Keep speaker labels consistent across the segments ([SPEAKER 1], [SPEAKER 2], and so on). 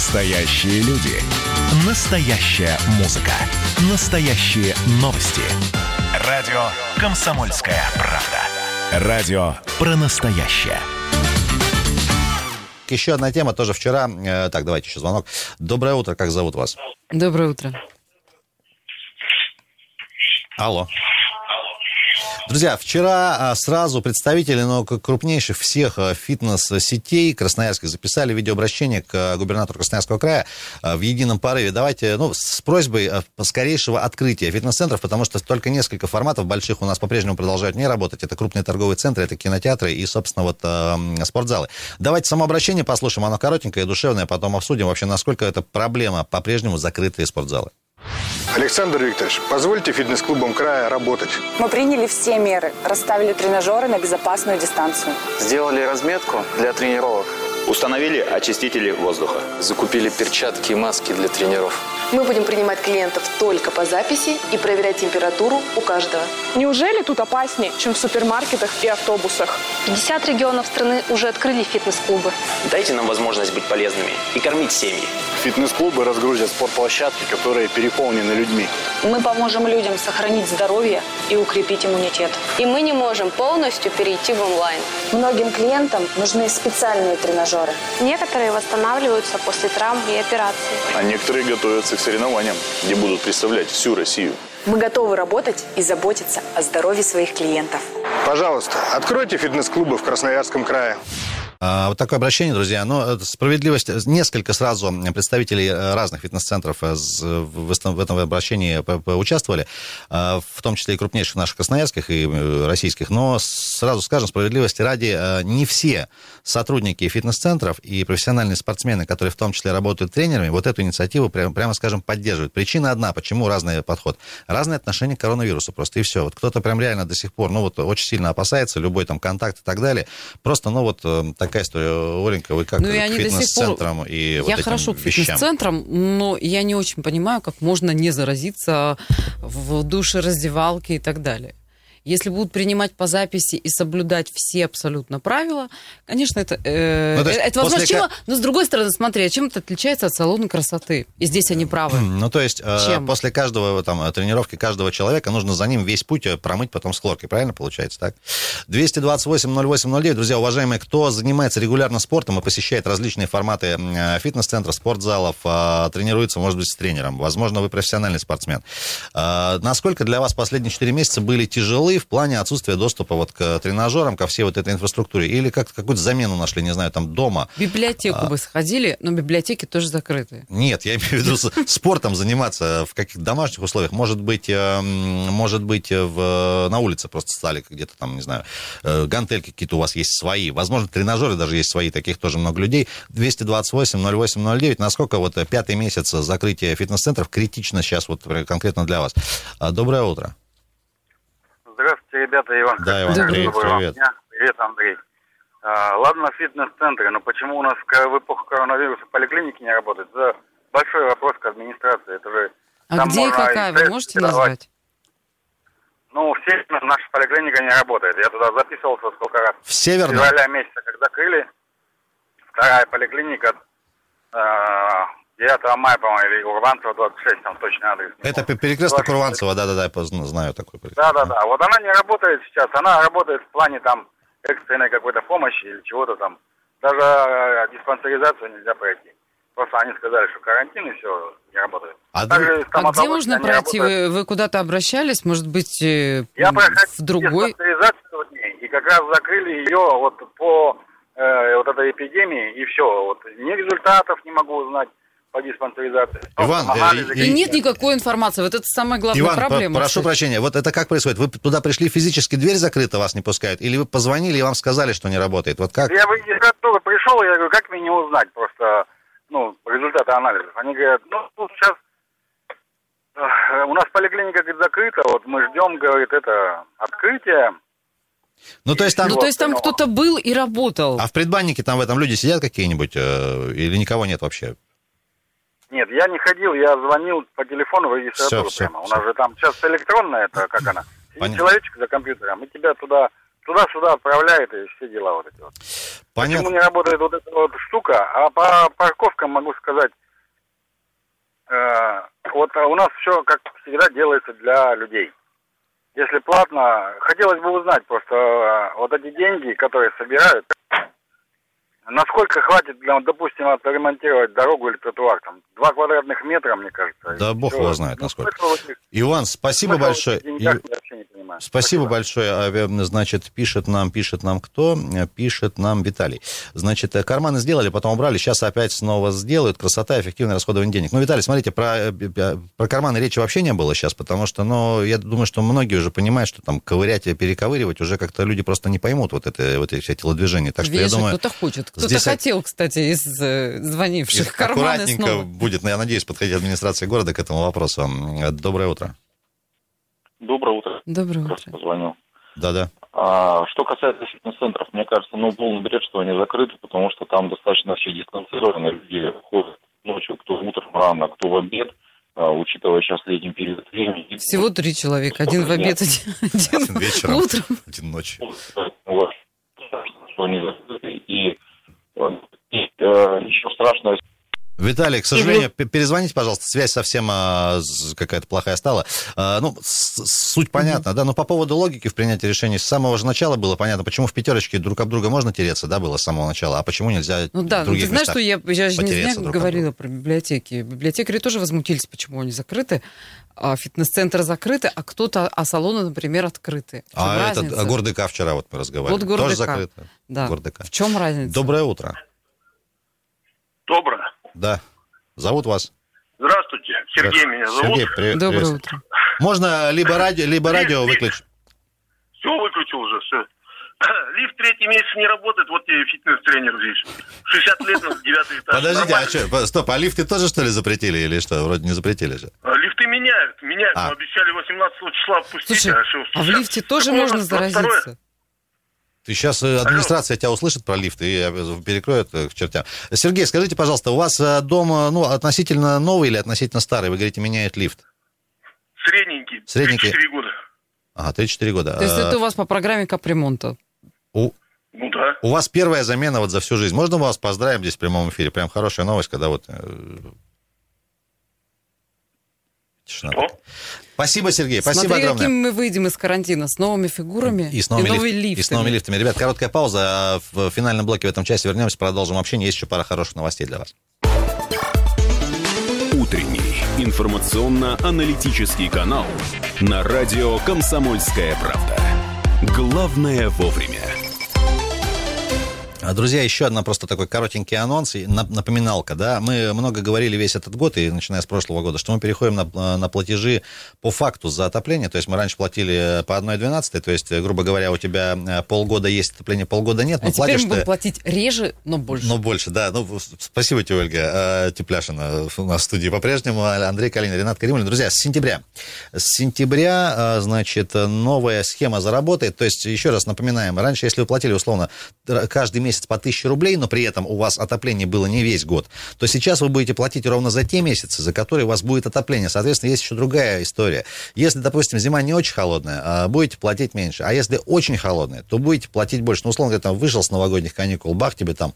[SPEAKER 1] Настоящие люди. Настоящая музыка. Настоящие новости. Радио «Комсомольская правда». Радио про настоящее.
[SPEAKER 2] Еще одна тема, тоже вчера. Э, Так, давайте еще звонок. Доброе утро, как зовут вас?
[SPEAKER 3] Доброе утро.
[SPEAKER 2] Алло. Друзья, вчера а, сразу представители ну, крупнейших всех а, фитнес-сетей красноярских записали видеообращение к а, губернатору Красноярского края в едином порыве. Давайте, ну, с просьбой скорейшего открытия фитнес-центров, потому что только несколько форматов больших у нас по-прежнему продолжают не работать. Это крупные торговые центры, это кинотеатры и, собственно, вот м, спортзалы. Давайте само обращение послушаем, оно коротенькое душевное, потом обсудим вообще, насколько это проблема по-прежнему закрытые спортзалы.
[SPEAKER 4] Александр Викторович, позвольте фитнес-клубам края работать.
[SPEAKER 5] Мы приняли все меры, расставили тренажеры на безопасную дистанцию.
[SPEAKER 6] Сделали разметку для тренировок.
[SPEAKER 7] Установили очистители воздуха.
[SPEAKER 6] Закупили перчатки и маски для тренеров.
[SPEAKER 8] Мы будем принимать клиентов только по записи и проверять температуру у каждого.
[SPEAKER 9] Неужели тут опаснее, чем в супермаркетах и автобусах?
[SPEAKER 10] 50 регионов страны уже открыли фитнес-клубы.
[SPEAKER 7] Дайте нам возможность быть полезными и кормить семьи.
[SPEAKER 4] Фитнес-клубы разгрузят спортплощадки, которые переполнены людьми.
[SPEAKER 5] Мы поможем людям сохранить здоровье и укрепить иммунитет.
[SPEAKER 10] И мы не можем полностью перейти в онлайн.
[SPEAKER 5] Многим клиентам нужны специальные тренажеры.
[SPEAKER 10] Некоторые восстанавливаются после травм и операций.
[SPEAKER 11] А некоторые готовятся к соревнованиям, где будут представлять всю Россию.
[SPEAKER 5] Мы готовы работать и заботиться о здоровье своих клиентов.
[SPEAKER 4] Пожалуйста, откройте фитнес-клубы в Красноярском крае.
[SPEAKER 2] А, Вот такое обращение, друзья. Но это справедливость. Несколько сразу представителей э, разных фитнес-центров э, в этом обращении поучаствовали, а, в том числе и крупнейших наших красноярских и э, российских. Но сразу скажем, справедливости ради, э, не все сотрудники фитнес-центров и профессиональные спортсмены, которые в том числе работают тренерами, вот эту инициативу, прямо, скажем, поддерживают. Причина одна, почему разный подход. Разное отношение к коронавирусу просто, и все. Вот кто-то прям реально до сих пор, ну вот очень сильно опасается, любой там контакт и так далее. Просто, ну вот э, такая история. Оленька, вы как
[SPEAKER 3] Ну, и
[SPEAKER 2] к
[SPEAKER 3] пор-
[SPEAKER 2] фитнес-центрам и вот
[SPEAKER 3] я хорошо к фитнес-центрам, но я не очень понимаю, как можно не заразиться в душе, раздевалке и так далее. Если будут принимать по записи и соблюдать все абсолютно правила, конечно, это, э,
[SPEAKER 2] Ну,
[SPEAKER 3] это возможно.
[SPEAKER 2] после
[SPEAKER 3] Чем- но с другой стороны, смотри, а чем это отличается от салона красоты? И здесь они правы.
[SPEAKER 2] Ну, то есть, э,
[SPEAKER 3] Чем?
[SPEAKER 2] после каждого там, э, тренировки каждого человека нужно за ним весь путь э, промыть потом с хлоркой, правильно получается, так? 228-08-09, друзья, уважаемые, кто занимается регулярно спортом и посещает различные форматы фитнес-центров, спортзалов, тренируется, может быть, с тренером, возможно, вы профессиональный спортсмен. Насколько для вас последние 4 месяца были тяжелы в плане отсутствия доступа вот к тренажерам, ко всей вот этой инфраструктуре? Или как какую-то замену нашли, не знаю, там дома?
[SPEAKER 3] Библиотеку бы сходили, но библиотеки тоже закрыты.
[SPEAKER 2] Нет, я имею в виду спортом заниматься в каких-то домашних условиях. Может быть, э, может быть э, в, на улице просто стали где-то там, не знаю, э, гантельки какие-то у вас есть свои. Возможно, тренажеры даже есть свои, таких тоже много людей. 228-08-09. Насколько вот пятый месяц закрытия фитнес-центров критично сейчас вот конкретно для вас? А, Доброе утро.
[SPEAKER 12] Здравствуйте, ребята, Иван.
[SPEAKER 2] Да, Иван, привет, привет.
[SPEAKER 12] Привет, Андрей. А, ладно, фитнес-центры, но почему у нас в эпоху коронавируса поликлиники не работают? Это большой вопрос к администрации. Это же
[SPEAKER 3] А где и какая, вы можете назвать?
[SPEAKER 12] Ну, все наша поликлиника не работает. Я туда записывался сколько раз.
[SPEAKER 2] В Северном?
[SPEAKER 12] февраля месяца, как закрыли, вторая поликлиника а, 9 мая, по-моему, или Урбанцева 26, там точный адрес.
[SPEAKER 2] Это перекресток
[SPEAKER 12] 26.
[SPEAKER 2] Урванцева, да-да-да, я знаю такой.
[SPEAKER 12] Да, да, да. Вот она не работает сейчас. Она работает в плане там экстренной какой-то помощи или чего-то там. Даже э, диспансеризацию нельзя пройти. Просто они сказали, что карантин и все, не работает.
[SPEAKER 2] А
[SPEAKER 12] Также
[SPEAKER 3] А где можно пройти? Вы, вы куда-то обращались? Может быть, э,
[SPEAKER 12] Я проходил
[SPEAKER 3] в другой?
[SPEAKER 12] диспансеризацию в ней, и как раз закрыли ее вот по э, вот этой эпидемии, и все. Вот ни результатов не могу узнать по диспансеризации.
[SPEAKER 2] Иван,
[SPEAKER 12] Просто
[SPEAKER 2] э,
[SPEAKER 12] анализы
[SPEAKER 3] И нет никакой информации. Вот это самая главная
[SPEAKER 2] Иван,
[SPEAKER 3] проблема.
[SPEAKER 2] по- прошу
[SPEAKER 3] кстати.
[SPEAKER 2] прощения, вот это как происходит? Вы туда пришли физически, дверь закрыта, вас не пускают? Или вы позвонили и вам сказали, что не работает? Вот как?
[SPEAKER 12] Я регистратуру пришел, я говорю, как мне не узнать просто, ну, результаты анализов? Они говорят, ну, тут сейчас э, у нас поликлиника говорит, закрыта, вот мы ждем, говорит, это открытие.
[SPEAKER 2] Ну, то есть там...
[SPEAKER 3] Ну, то есть там кто-то был и работал.
[SPEAKER 2] А в предбаннике там в этом люди сидят какие-нибудь? э, или никого нет вообще?
[SPEAKER 12] Нет, я не ходил, я звонил по телефону в регистратуру
[SPEAKER 2] всё,
[SPEAKER 12] прямо. У
[SPEAKER 2] всё.
[SPEAKER 12] нас же там сейчас электронная, это как она?
[SPEAKER 2] Понятно.
[SPEAKER 12] человечек за компьютером, и тебя туда туда-сюда отправляет и все дела вот эти вот.
[SPEAKER 2] Понятно.
[SPEAKER 12] Почему не работает вот эта вот штука? А по парковкам могу сказать, э, вот у нас все, как всегда, делается для людей. Если платно, хотелось бы узнать просто э, вот эти деньги, которые собирают, насколько хватит, для, допустим, отремонтировать дорогу или тротуар, там, два квадратных метра, мне кажется.
[SPEAKER 2] Да бог его знает,
[SPEAKER 12] Ну,
[SPEAKER 2] насколько. Иван, спасибо большое. И-
[SPEAKER 12] я не понимаю.
[SPEAKER 2] Спасибо большое. А, э, Значит, пишет нам, пишет нам кто? Э, Пишет нам Виталий. Значит, э, карманы сделали, потом убрали, сейчас опять снова сделают. Красота, эффективное расходование денег. Ну, Виталий, смотрите, про, про карманы речи вообще не было сейчас, потому что, ну, я думаю, что многие уже понимают, что там ковырять и перековыривать уже как-то люди просто не поймут вот, это, вот эти все телодвижения. Так что я
[SPEAKER 3] Вешать
[SPEAKER 2] думаю...
[SPEAKER 3] кто-то хочет. Кто-то
[SPEAKER 2] здесь-
[SPEAKER 3] хотел, кстати, из звонивших карманы
[SPEAKER 2] Аккуратненько
[SPEAKER 3] снова.
[SPEAKER 2] будет, я надеюсь, подходить администрация города к этому вопросу. Доброе утро.
[SPEAKER 13] Доброе утро.
[SPEAKER 3] Доброе
[SPEAKER 13] Просто
[SPEAKER 3] утро.
[SPEAKER 13] позвонил.
[SPEAKER 2] Да-да.
[SPEAKER 13] А, что касается фитнес-центров, мне кажется, ну, полный бред, что они закрыты, потому что там достаточно все дистанцированы, люди ходят ночью, кто утром рано, кто в обед, а, учитывая сейчас летний период времени.
[SPEAKER 3] Всего три человека. Один в обед, один, один
[SPEAKER 2] Вечером.
[SPEAKER 3] утром.
[SPEAKER 2] Один ночью.
[SPEAKER 13] Что они закрыты. И, э, и э, еще страшно,
[SPEAKER 2] Виталий, к сожалению, п- перезвоните, пожалуйста, связь совсем а, какая-то плохая стала. А, ну, с- суть понятна, да, но по поводу логики в принятии решений с самого же начала было понятно, почему в пятерочке друг об друга можно тереться, да, было с самого начала, а почему нельзя
[SPEAKER 3] Ну да,
[SPEAKER 2] в
[SPEAKER 3] ну,
[SPEAKER 2] других
[SPEAKER 3] ты знаешь, что я, я же не зря говорила про библиотеки. Библиотекари тоже возмутились, почему они закрыты, а фитнес-центры закрыты, а кто-то, а салоны, например, открыты. В чем
[SPEAKER 2] А
[SPEAKER 3] разница?
[SPEAKER 2] этот, а Гордыка вчера вот мы разговаривали.
[SPEAKER 3] Вот Гордыка.
[SPEAKER 2] Тоже закрыто.
[SPEAKER 3] Да.
[SPEAKER 2] Гордыка.
[SPEAKER 3] В чем разница?
[SPEAKER 2] Доброе утро.
[SPEAKER 14] Доброе.
[SPEAKER 2] Да. Зовут вас?
[SPEAKER 14] Здравствуйте. Сергей меня зовут.
[SPEAKER 2] Сергей, привет.
[SPEAKER 3] Доброе
[SPEAKER 2] приветствую.
[SPEAKER 3] утро.
[SPEAKER 2] Можно либо радио, либо радио выключить.
[SPEAKER 14] Все выключил уже, все. Лифт третий месяц не работает, вот тебе фитнес-тренер здесь. 60 лет на девятый этаж.
[SPEAKER 2] Подождите, а что, стоп, а лифты тоже, что ли, запретили или что? Вроде не запретили же.
[SPEAKER 14] А, Лифты меняют, меняют.
[SPEAKER 2] А.
[SPEAKER 14] Обещали 18 числа пустить.
[SPEAKER 3] Слушай,
[SPEAKER 14] а,
[SPEAKER 3] а в лифте тоже можно
[SPEAKER 14] второе.
[SPEAKER 2] Ты сейчас администрация тебя услышит про лифт и э, перекроет э, к чертям. Сергей, скажите, пожалуйста, у вас э, дом э, ну, относительно новый или относительно старый? Вы говорите, меняет лифт.
[SPEAKER 14] Средненький.
[SPEAKER 2] Средненький.
[SPEAKER 14] 4 года.
[SPEAKER 2] Ага, 3-4 года.
[SPEAKER 3] То есть
[SPEAKER 2] Э,
[SPEAKER 3] это у вас по программе капремонта?
[SPEAKER 2] у,
[SPEAKER 14] Ну да.
[SPEAKER 2] у вас первая замена вот за всю жизнь. Можно мы вас поздравим здесь в прямом эфире? Прям хорошая новость, когда вот... э, Тишина.
[SPEAKER 14] Что?
[SPEAKER 2] Спасибо, Сергей, спасибо
[SPEAKER 3] Смотри,
[SPEAKER 2] огромное.
[SPEAKER 3] какими мы выйдем из карантина. С новыми фигурами
[SPEAKER 2] И с новыми,
[SPEAKER 3] новыми
[SPEAKER 2] лифт-
[SPEAKER 3] лифтами.
[SPEAKER 2] и с новыми лифтами. Ребят, короткая пауза. а В финальном блоке в этом часе вернемся, продолжим общение. Есть еще пара хороших новостей для вас.
[SPEAKER 1] Утренний информационно-аналитический канал на радио «Комсомольская правда». Главное вовремя.
[SPEAKER 2] А, Друзья, еще одна просто такой коротенький анонс напоминалка, да. Мы много говорили весь этот год, и начиная с прошлого года, что мы переходим на, на платежи по факту за отопление. То есть мы раньше платили по 1,12, то есть, грубо говоря, у тебя э, полгода есть отопление, полгода нет, но
[SPEAKER 3] А теперь
[SPEAKER 2] платишь
[SPEAKER 3] мы будем
[SPEAKER 2] ты...
[SPEAKER 3] платить реже, но больше.
[SPEAKER 2] Но больше, да. Ну, спасибо тебе, Ольга э, Тепляшина. У нас в студии по-прежнему. Андрей Калинин, Ренат Каримович. Друзья, с сентября. С сентября, э, значит, новая схема заработает. То есть, еще раз напоминаем, раньше, если вы платили, условно, каждый месяц по 1000 рублей, но при этом у вас отопление было не весь год, то сейчас вы будете платить ровно за те месяцы, за которые у вас будет отопление. Соответственно, есть еще другая история. Если, допустим, зима не очень холодная, а, будете платить меньше. А если очень холодная, то будете платить больше. Ну, условно говоря, там вышел с новогодних каникул, бах, тебе там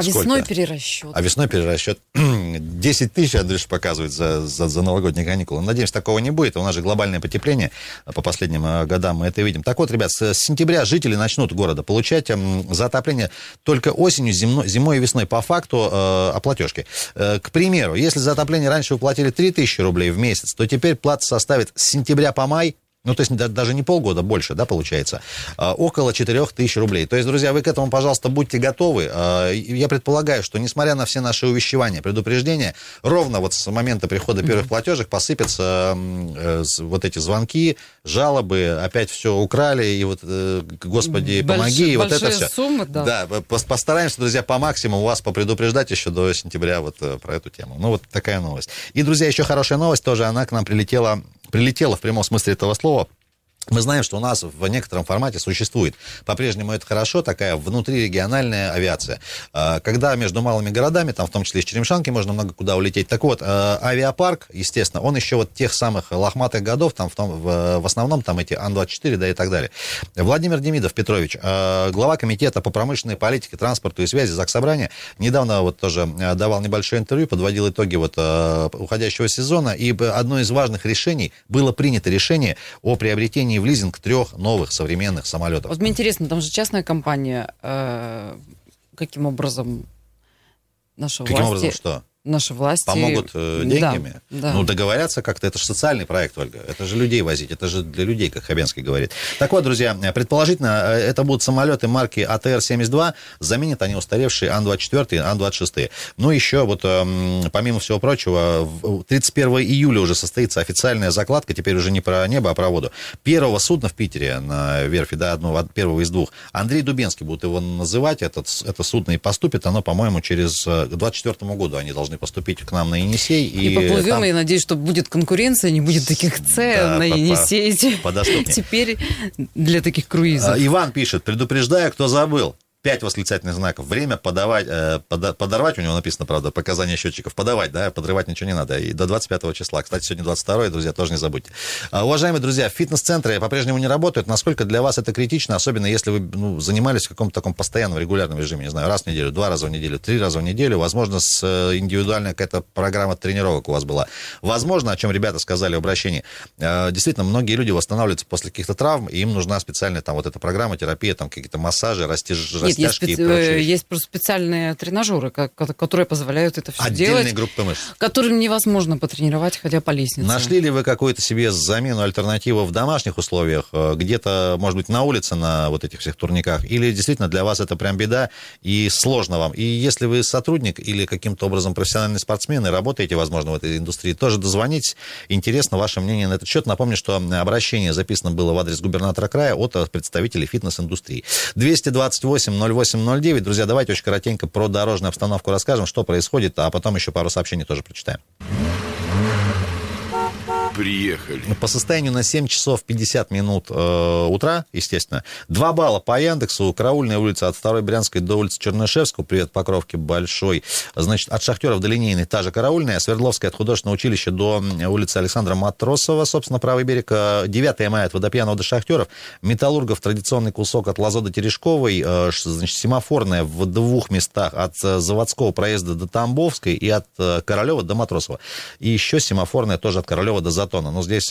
[SPEAKER 3] а
[SPEAKER 2] сколько?
[SPEAKER 3] весной перерасчет.
[SPEAKER 2] а весной перерасчет 10 тысяч, Андрюш показывает за, за, за новогодние каникулы. Надеюсь, такого не будет. У нас же глобальное потепление по последним э, годам, мы это видим. Так вот, ребят, с, сентября жители начнут города получать м, за отопление только осенью, земно, зимой и весной по факту э, о платежке. Э, к примеру, если за отопление раньше вы платили 3 тысячи рублей в месяц, то теперь плата составит с сентября по май ну, то есть да- даже не полгода, больше, да, получается, а, около 4 тысяч рублей. То есть, друзья, вы к этому, пожалуйста, будьте готовы. А, Я предполагаю, что, несмотря на все наши увещевания, предупреждения, ровно вот с момента прихода первых платежек посыпятся э, вот эти звонки, жалобы, опять все украли, и вот, э, господи,
[SPEAKER 3] Большие-
[SPEAKER 2] помоги, и вот это все.
[SPEAKER 3] суммы, да.
[SPEAKER 2] Да, пос- постараемся, друзья, по максимуму вас попредупреждать еще до сентября вот э, про эту тему. Ну, вот такая новость. И, друзья, еще хорошая новость тоже, она к нам прилетела, прилетела в прямом смысле этого слова Мы знаем, что у нас в некотором формате существует. По-прежнему это хорошо, такая внутрирегиональная авиация. А, когда между малыми городами, там в том числе из Черемшанки, можно много куда улететь. Так вот, а, авиапарк, естественно, он еще вот тех самых лохматых годов, там в, том, в, основном там эти Ан-24, да и так далее. Владимир Демидов Петрович, а, глава комитета по промышленной политике, транспорту и связи Заксобрания, недавно вот тоже давал небольшое интервью, подводил итоги вот уходящего сезона, и одно из важных решений, было принято решение о приобретении в лизинг трех новых современных самолетов.
[SPEAKER 3] Вот мне интересно, там же частная компания, э, каким образом наша
[SPEAKER 2] Каким
[SPEAKER 3] власти...
[SPEAKER 2] образом что?
[SPEAKER 3] Наши власти...
[SPEAKER 2] Помогут э, деньгами?
[SPEAKER 3] Да, да.
[SPEAKER 2] Ну, договорятся как-то. Это же социальный проект, Ольга. Это же людей возить. Это же для людей, как Хабенский говорит. Так вот, друзья, предположительно, э, это будут самолеты марки АТР-72. Заменят они устаревшие Ан-24 и Ан-26. Ну, еще вот, э, помимо всего прочего, 31 июля уже состоится официальная закладка. Теперь уже не про небо, а про воду. Первого судна в Питере на верфи, да, одного, первого из двух. Андрей Дубенский будут его называть. Этот, это судно и поступит. Оно, по-моему, через 24 году они должны поступить к нам на Енисей.
[SPEAKER 3] И, и поплывем, там... я надеюсь, что будет конкуренция, не будет таких цен да, на Енисей. По, по, Теперь для таких круизов.
[SPEAKER 2] А, Иван пишет, предупреждаю, кто забыл. 5 восклицательных знаков. Время подавать, э, подорвать, у него написано, правда, показания счетчиков, подавать, да, подрывать ничего не надо. И до 25 числа. Кстати, сегодня 22 друзья, тоже не забудьте. А, уважаемые друзья, фитнес-центры по-прежнему не работают. Насколько для вас это критично, особенно если вы ну, занимались в каком-то таком постоянном, регулярном режиме, не знаю, раз в неделю, два раза в неделю, три раза в неделю, возможно, с э, индивидуальная какая-то программа тренировок у вас была. Возможно, о чем ребята сказали в обращении, э, действительно, многие люди восстанавливаются после каких-то травм, и им нужна специальная там вот эта программа, терапия, там какие-то массажи, растяжки
[SPEAKER 3] нет, есть, специ... Э, есть просто специальные тренажеры, которые позволяют это все
[SPEAKER 2] Отдельные
[SPEAKER 3] делать.
[SPEAKER 2] Отдельные группы мышц.
[SPEAKER 3] Которым невозможно потренировать, ходя по лестнице.
[SPEAKER 2] Нашли ли вы какую-то себе замену, альтернативу в домашних условиях? Э, где-то, может быть, на улице на вот этих всех турниках? Или действительно для вас это прям беда и сложно вам? И если вы сотрудник или каким-то образом профессиональный спортсмен и работаете, возможно, в этой индустрии, тоже дозвонитесь. Интересно ваше мнение на этот счет. Напомню, что обращение записано было в адрес губернатора края от представителей фитнес-индустрии. 228 08 9. Друзья, давайте очень коротенько про дорожную обстановку расскажем, что происходит, а потом еще пару сообщений тоже прочитаем
[SPEAKER 1] приехали.
[SPEAKER 2] По состоянию на 7 часов 50 минут э, утра, естественно, 2 балла по Яндексу, Караульная улица от 2 Брянской до улицы Чернышевского, привет Покровке большой, значит, от Шахтеров до Линейной та же Караульная, Свердловская от художественного училища до улицы Александра Матросова, собственно, правый берег, 9 мая от Водопьянова до Шахтеров, Металлургов традиционный кусок от Лазо до Терешковой, э, значит, семафорная в двух местах от э, заводского проезда до Тамбовской и от э, Королева до Матросова. И еще семафорная тоже от Королева до Затона Платона. Но здесь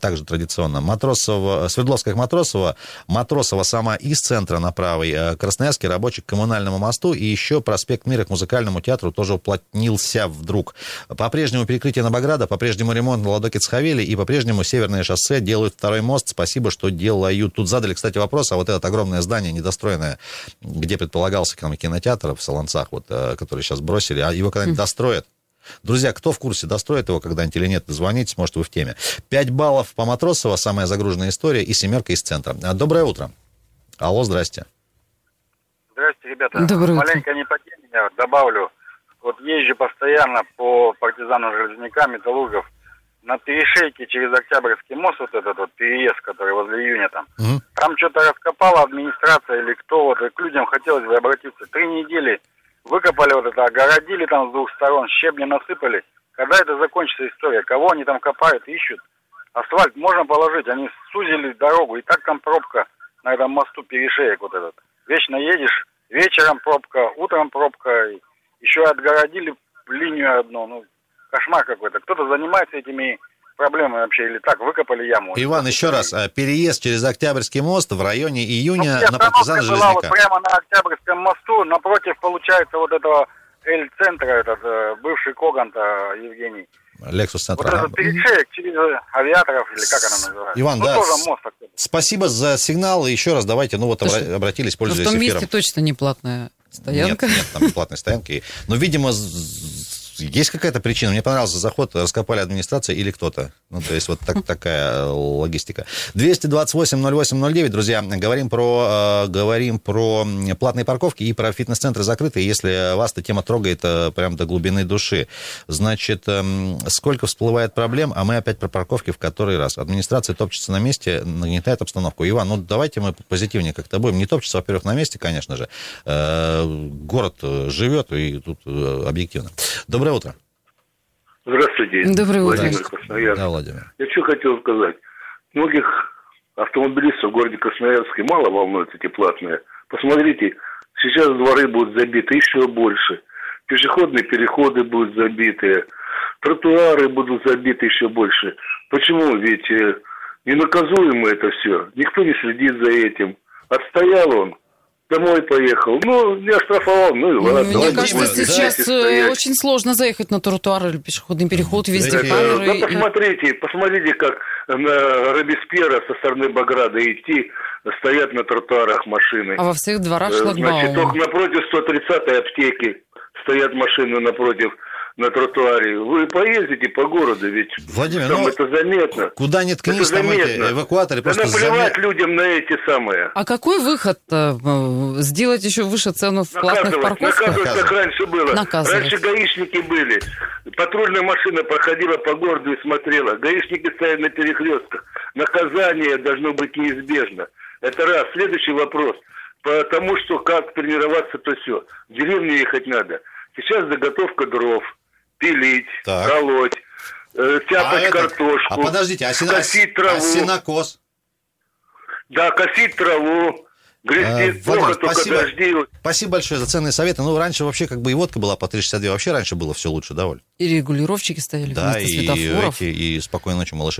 [SPEAKER 2] также традиционно. Матросова, Свердловская Матросова, Матросова сама из центра на правый, э, Красноярский рабочий к коммунальному мосту и еще проспект Мира к музыкальному театру тоже уплотнился вдруг. По-прежнему перекрытие Новограда, по-прежнему ремонт на Ладоке Цхавели и по-прежнему Северное шоссе делают второй мост. Спасибо, что делают. Тут задали, кстати, вопрос, а вот это огромное здание недостроенное, где предполагался кинотеатр в Солонцах, вот, э, который сейчас бросили, а его когда-нибудь достроят? Друзья, кто в курсе, достроит его когда-нибудь или нет, звоните, может, вы в теме. 5 баллов по Матросово, самая загруженная история, и семерка из центра. А, доброе утро. Алло, здрасте.
[SPEAKER 12] Здрасте, ребята.
[SPEAKER 3] Доброе утро.
[SPEAKER 12] Маленько не по теме, я добавлю. Вот езжу постоянно по партизану Железняка, Металлургов, на перешейке через Октябрьский мост, вот этот вот переезд, который возле июня там. Угу. Там что-то раскопала администрация или кто, вот, и к людям хотелось бы обратиться. Три недели Выкопали вот это, огородили там с двух сторон, щебни насыпали. Когда это закончится история? Кого они там копают, ищут? Асфальт можно положить, они сузили дорогу, и так там пробка на этом мосту перешеек вот этот. Вечно едешь, вечером пробка, утром пробка, еще отгородили линию одну, ну, кошмар какой-то. Кто-то занимается этими проблемы вообще или так, выкопали яму.
[SPEAKER 2] Иван, еще раз, а, переезд через Октябрьский мост в районе июня ну, на партизана
[SPEAKER 12] Железняка. Вот прямо на Октябрьском мосту, напротив, получается, вот этого Эль-центра, этот э, бывший Коганта Евгений.
[SPEAKER 2] Лексус Центр. Вот
[SPEAKER 12] этот перешеек через авиаторов, или как она называется.
[SPEAKER 2] Иван, ну, да, тоже мост спасибо за сигнал. Еще раз давайте, ну вот Слушай, обратились, пользуясь эфиром.
[SPEAKER 3] в том месте точно не платная стоянка.
[SPEAKER 2] Нет, нет, там не платной стоянки. Но, видимо, есть какая-то причина? Мне понравился заход, раскопали администрация или кто-то. Ну, то есть вот так, такая логистика. 228-08-09, друзья, говорим про, э, говорим про платные парковки и про фитнес-центры закрытые. Если вас эта тема трогает э, прям до глубины души, значит, э, сколько всплывает проблем, а мы опять про парковки в который раз. Администрация топчется на месте, нагнетает обстановку. Иван, ну давайте мы позитивнее как-то будем. Не топчется, во-первых, на месте, конечно же. Э, город живет, и тут э, объективно. Доброе утро.
[SPEAKER 15] Здравствуйте.
[SPEAKER 3] Доброе утро.
[SPEAKER 15] Владимир Красноярск.
[SPEAKER 2] Да, Владимир.
[SPEAKER 15] Я что хотел сказать. Многих автомобилистов в городе Красноярске мало волнуют эти платные. Посмотрите, сейчас дворы будут забиты еще больше. Пешеходные переходы будут забиты. Тротуары будут забиты еще больше. Почему? Ведь э, ненаказуемо это все. Никто не следит за этим. Отстоял он, домой поехал. Ну, не оштрафовал, ну и ладно.
[SPEAKER 3] Мне кажется,
[SPEAKER 15] можно
[SPEAKER 3] сейчас
[SPEAKER 15] здесь
[SPEAKER 3] э, очень сложно заехать на тротуар или пешеходный переход, везде
[SPEAKER 15] Так, э,
[SPEAKER 3] камеры.
[SPEAKER 15] Да
[SPEAKER 3] и-
[SPEAKER 15] посмотрите, посмотрите, как на Робеспьера со стороны Баграда идти, стоят на тротуарах машины.
[SPEAKER 3] А во всех дворах
[SPEAKER 15] Э, Значит,
[SPEAKER 3] шлагбаумы.
[SPEAKER 15] только напротив 130-й аптеки стоят машины напротив на тротуаре. Вы поездите по городу, ведь
[SPEAKER 2] Владимир,
[SPEAKER 15] там
[SPEAKER 2] ну,
[SPEAKER 15] это заметно.
[SPEAKER 2] Куда ни ткнись,
[SPEAKER 15] это
[SPEAKER 2] там эти эвакуаторы
[SPEAKER 15] Да
[SPEAKER 2] просто
[SPEAKER 15] наплевать
[SPEAKER 2] заме-
[SPEAKER 15] людям на эти самые.
[SPEAKER 3] А какой выход? э, э, Сделать еще выше цену в платных
[SPEAKER 15] Наказывать,
[SPEAKER 3] парковках?
[SPEAKER 15] наказывать, как раньше было.
[SPEAKER 3] Наказывать.
[SPEAKER 15] Раньше гаишники были. Патрульная машина проходила по городу и смотрела. Гаишники стоят на перекрестках. Наказание должно быть неизбежно. Это раз. Следующий вопрос. Потому что как тренироваться, то все. В деревню ехать надо. Сейчас заготовка дров, пилить,
[SPEAKER 2] Так.
[SPEAKER 15] колоть, э, тяпать
[SPEAKER 2] А это-
[SPEAKER 15] картошку,
[SPEAKER 2] А подождите, а, сена-
[SPEAKER 15] косить траву.
[SPEAKER 2] а сенокос?
[SPEAKER 15] Да, косить траву. Грести
[SPEAKER 2] Э,
[SPEAKER 15] плохо,
[SPEAKER 2] Владимир,
[SPEAKER 15] только
[SPEAKER 2] спасибо.
[SPEAKER 15] дожди.
[SPEAKER 2] Спасибо большое за ценные советы. Ну, раньше вообще как бы и водка была по 3,62. Вообще раньше было все лучше, да, Оль?
[SPEAKER 3] И регулировщики стояли
[SPEAKER 2] Да,
[SPEAKER 3] вместо
[SPEAKER 2] и,
[SPEAKER 3] светофоров.
[SPEAKER 2] эти, и спокойной ночи, малыши